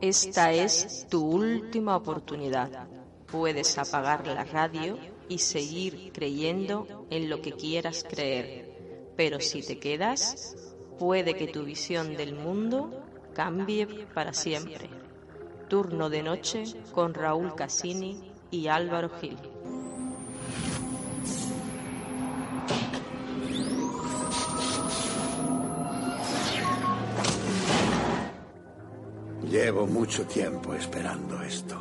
Esta es tu última oportunidad. Puedes apagar la radio y seguir creyendo en lo que quieras creer. Pero si te quedas, puede que tu visión del mundo cambie para siempre. Turno de noche con Raúl Cassini y Álvaro Gil. Llevo mucho tiempo esperando esto.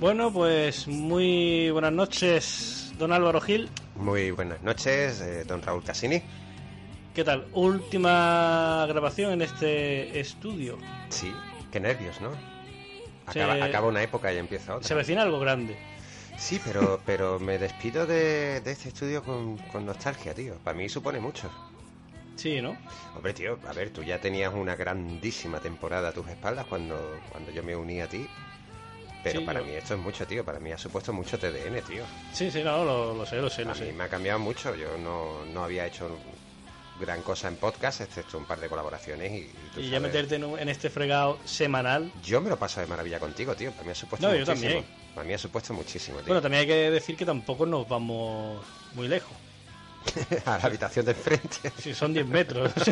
Bueno, pues muy buenas noches, don Álvaro Gil. Muy buenas noches, eh, don Raúl Cassini. ¿Qué tal? Última grabación en este estudio. Sí, qué nervios, ¿no? Acaba, Se- acaba una época y empieza otra. Se avecina algo grande. Sí, pero, pero me despido de, de este estudio con, con nostalgia, tío. Para mí supone mucho. Sí, ¿no? Hombre, tío, a ver, tú ya tenías una grandísima temporada a tus espaldas cuando, cuando yo me uní a ti. Pero Sí, para yo- mí esto es mucho, tío. Para mí ha supuesto mucho TDN, tío. Sí, sí, no, lo, lo sé, lo sé, lo A mí me ha cambiado mucho. Yo no, no había hecho gran cosa en podcast, excepto un par de colaboraciones y, y ya meterte en, un- en este fregado semanal. Yo me lo paso de maravilla contigo, tío. Para mí ha supuesto No, yo muchísimo. también. Para mí ha supuesto muchísimo, tío. Bueno, también hay que decir que tampoco nos vamos muy lejos. a la habitación de enfrente. Si son 10 metros.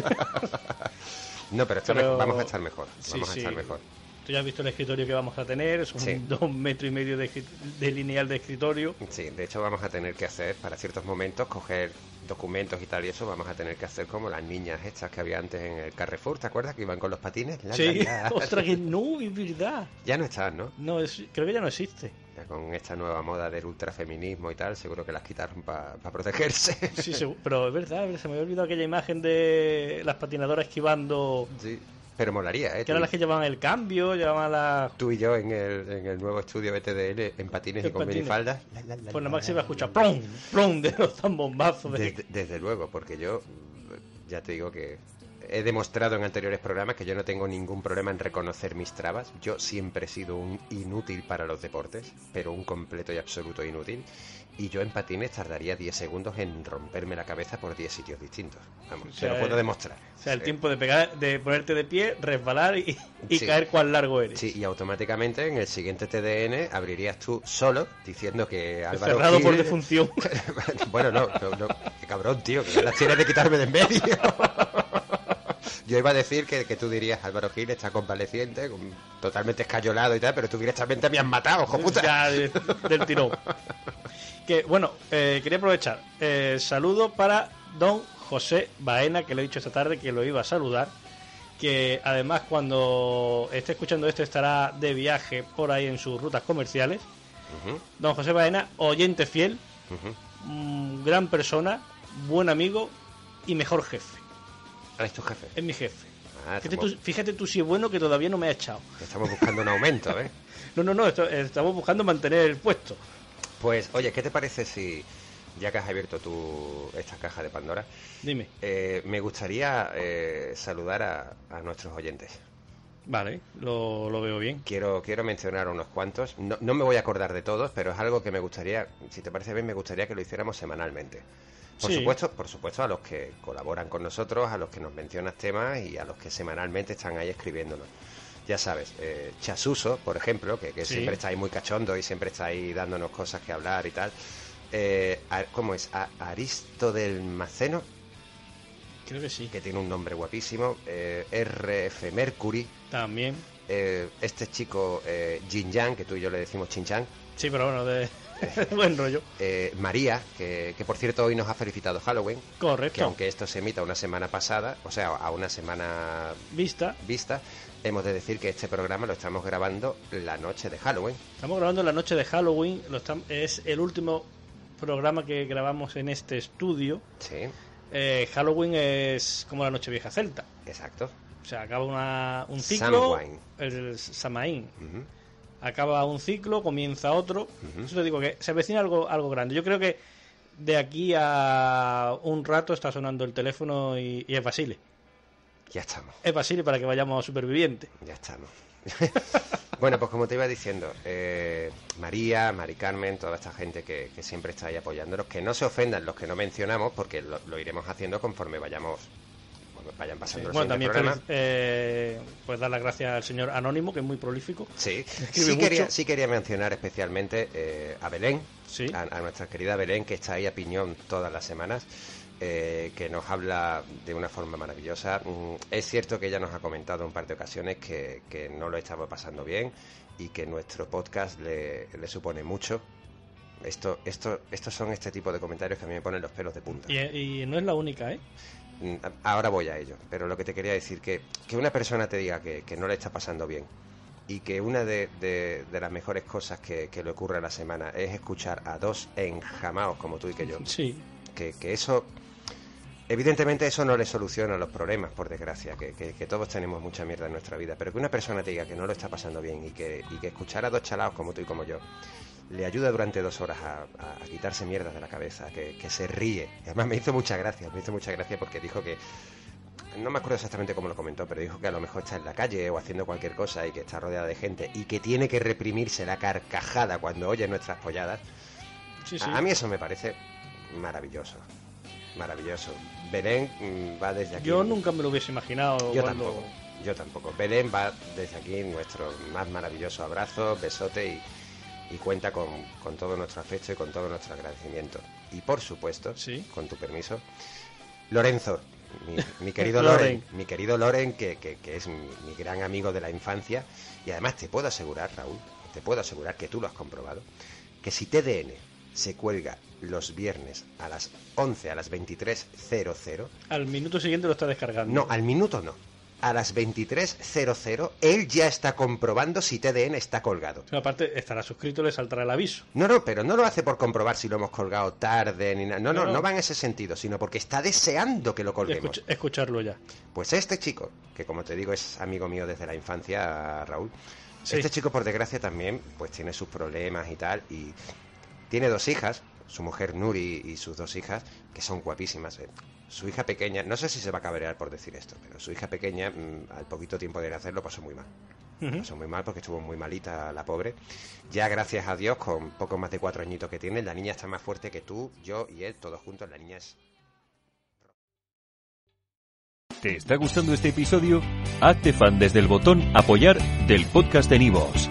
No, pero, esto Pero- vamos a estar mejor. Sí, Vamos sí. a estar mejor. Tú ya has visto el escritorio que vamos a tener. Son Sí. dos metros y medio de, de lineal de escritorio. Sí, de hecho vamos a tener que hacer, para ciertos momentos, coger documentos y tal y eso, vamos a tener que hacer como las niñas estas que había antes en el Carrefour, ¿te acuerdas? Que iban con los patines. La, Sí, la, la. ostras, que no, es verdad. Ya no están, ¿no? No, es- creo que ya no existe. Ya con esta nueva moda del ultrafeminismo y tal, seguro que las quitaron para protegerse. Sí, pero es verdad, se me había olvidado aquella imagen de las patinadoras esquivando, Sí, pero molaría, ¿eh? que eran las que llevaban el cambio, llevaban las... Tú y yo en el, en el nuevo estudio BTDN en patines y con patines. minifaldas. Pues nada más se iba a escuchar plom, plom de los zambombazos. De... Desde, desde luego, porque yo ya te digo que he demostrado en anteriores programas que yo no tengo ningún problema en reconocer mis trabas. Yo siempre he sido un inútil para los deportes, pero un completo y absoluto inútil. Y yo en patines tardaría 10 segundos en romperme la cabeza por 10 sitios distintos. Vamos, O sea, lo puedo demostrar. O sea, el Sí. tiempo de pegar, de ponerte de pie, resbalar y, y Sí. caer cuán largo eres. Sí, y automáticamente en el siguiente TDN abrirías tú solo diciendo que Álvaro Cerrado por Gil- defunción. bueno, no, no, no, qué cabrón, tío, que las tienes de quitarme de en medio. Yo iba a decir que, que tú dirías, Álvaro Gil está convaleciente, con- totalmente escayolado y tal, pero tú directamente me has matado, hijo puta. ya de- del tirón. Que bueno, eh, quería aprovechar. Eh, saludo para don José Baena, que le he dicho esta tarde que lo iba a saludar. Que además, cuando esté escuchando esto, estará de viaje por ahí en sus rutas comerciales. Don José Baena, oyente fiel, mm, gran persona, buen amigo y mejor jefe. Ah, es tu jefe. Es mi jefe. Ah, Fíjate estamos, tú, fíjate tú si es bueno que todavía no me ha echado. estamos buscando un aumento, ¿eh? No, no, no, esto- estamos buscando mantener el puesto. Pues, oye, ¿qué te parece si, ya que has abierto tú esta caja de Pandora, Dime. eh, me gustaría eh, saludar a, a nuestros oyentes? Vale, lo, lo veo bien. Quiero, quiero mencionar unos cuantos. No, no me voy a acordar de todos, pero es algo que me gustaría, si te parece bien, me gustaría que lo hiciéramos semanalmente. Por Sí. supuesto, por supuesto, a los que colaboran con nosotros, a los que nos mencionas temas y a los que semanalmente están ahí escribiéndonos. Ya sabes, eh, Chasuso, por ejemplo, que, que Sí. siempre está ahí muy cachondo y siempre está ahí dándonos cosas que hablar y tal. Eh, a- ¿Cómo es? A- Aristo del Maceno. Creo que sí. que tiene un nombre guapísimo, eh, RF Mercury, También. Eh, este chico eh, Jin Yang, que tú y yo le decimos Chin Chan, Sí, pero bueno, de buen rollo. eh, María, que, que por cierto hoy nos ha felicitado Halloween, que Correcto. aunque esto se emita una semana pasada, o sea, a una semana Vista. vista, hemos de decir que este programa lo estamos grabando la noche de Halloween. Estamos grabando la noche de Halloween. Lo es el último programa que grabamos en este estudio. Sí, Eh, Halloween es como la noche vieja celta. exacto. O sea, acaba una- un ciclo. Samhain. El Samaín. Acaba un ciclo, comienza otro. Ujú. Eso te digo que se avecina algo, algo grande. Yo creo que de aquí a un rato está sonando el teléfono y, y es Basile. Ya estamos. Es Basile para que vayamos a Superviviente. Ya estamos. bueno, pues como te iba diciendo, eh, María, Mari Carmen, toda esta gente que, que siempre está ahí apoyándonos, que no se ofendan los que no mencionamos, porque lo, lo iremos haciendo conforme vayamos, bueno, vayan pasando los Bueno, también eh, pues dar las gracias al señor Anónimo, que es muy prolífico. Sí, sí quería, sí quería mencionar especialmente eh, a Belén, Sí. a, a nuestra querida Belén, que está ahí a piñón todas las semanas, eh, que nos habla de una forma maravillosa. Mm, es cierto que ella nos ha comentado en un par de ocasiones que, que no lo estaba pasando bien y que nuestro podcast le, le supone mucho. Esto, esto, estos son este tipo de comentarios que a mí me ponen los pelos de punta. Y, y no es la única, ¿eh? Mm, Ahora voy a ello, pero lo que te quería decir que que una persona te diga que, que no le está pasando bien y que una de, de- de las mejores cosas que, que le ocurre a la semana es escuchar a dos enjamaos como tú y que yo, Sí. que, que eso, evidentemente eso no le soluciona los problemas, por desgracia, que, que- que todos tenemos mucha mierda en nuestra vida, pero que una persona te diga que no lo está pasando bien y que, y que escuchar a dos chalaos como tú y como yo le ayuda durante dos horas a, a- a quitarse mierdas de la cabeza, que, que se ríe. Y además me hizo mucha gracia, me hizo mucha gracia porque dijo que, no me acuerdo exactamente cómo lo comentó, pero dijo que a lo mejor está en la calle o haciendo cualquier cosa y que está rodeada de gente y que tiene que reprimirse la carcajada cuando oye nuestras polladas. Sí, sí. A, a mí eso me parece maravilloso. Maravilloso. Belén mm, va desde aquí. Yo nunca me lo hubiese imaginado. Yo cuando- tampoco. Yo tampoco. Belén va desde aquí nuestro más maravilloso abrazo, besote y, y cuenta con, con todo nuestro afecto y con todo nuestro agradecimiento. Y por supuesto, Sí. con tu permiso, Lorenzo, mi, mi querido Loren. Loren, mi querido Loren, que, que- que es mi, mi gran amigo de la infancia, y además te puedo asegurar, Raúl, te puedo asegurar que tú lo has comprobado, que si TDN se cuelga los viernes a las 11, a las 23.00, Al minuto siguiente lo está descargando. no, al minuto no. A las 23.00, él ya está comprobando si TDN está colgado. Pero aparte, estará suscrito, le saltará el aviso. No, no, pero no lo hace por comprobar si lo hemos colgado tarde ni nada. No, no, No, va en ese sentido, sino porque está deseando que lo colguemos. Escuch- escucharlo ya. Pues este chico, que como te digo es amigo mío desde la infancia, Raúl, Sí. este chico por desgracia también pues tiene sus problemas y tal, y tiene dos hijas, su mujer Nuri y sus dos hijas, que son guapísimas. eh. Su hija pequeña, no sé si se va a cabrear por decir esto, pero su hija pequeña mm, al poquito tiempo de nacer lo pasó muy mal. Lo pasó muy mal porque estuvo muy malita la pobre. Ya gracias a Dios, con poco más de cuatro añitos que tiene, la niña está más fuerte que tú, yo y él, todos juntos. La niña es ¿Te está gustando este episodio? Hazte fan desde el botón Apoyar del podcast de Nivos.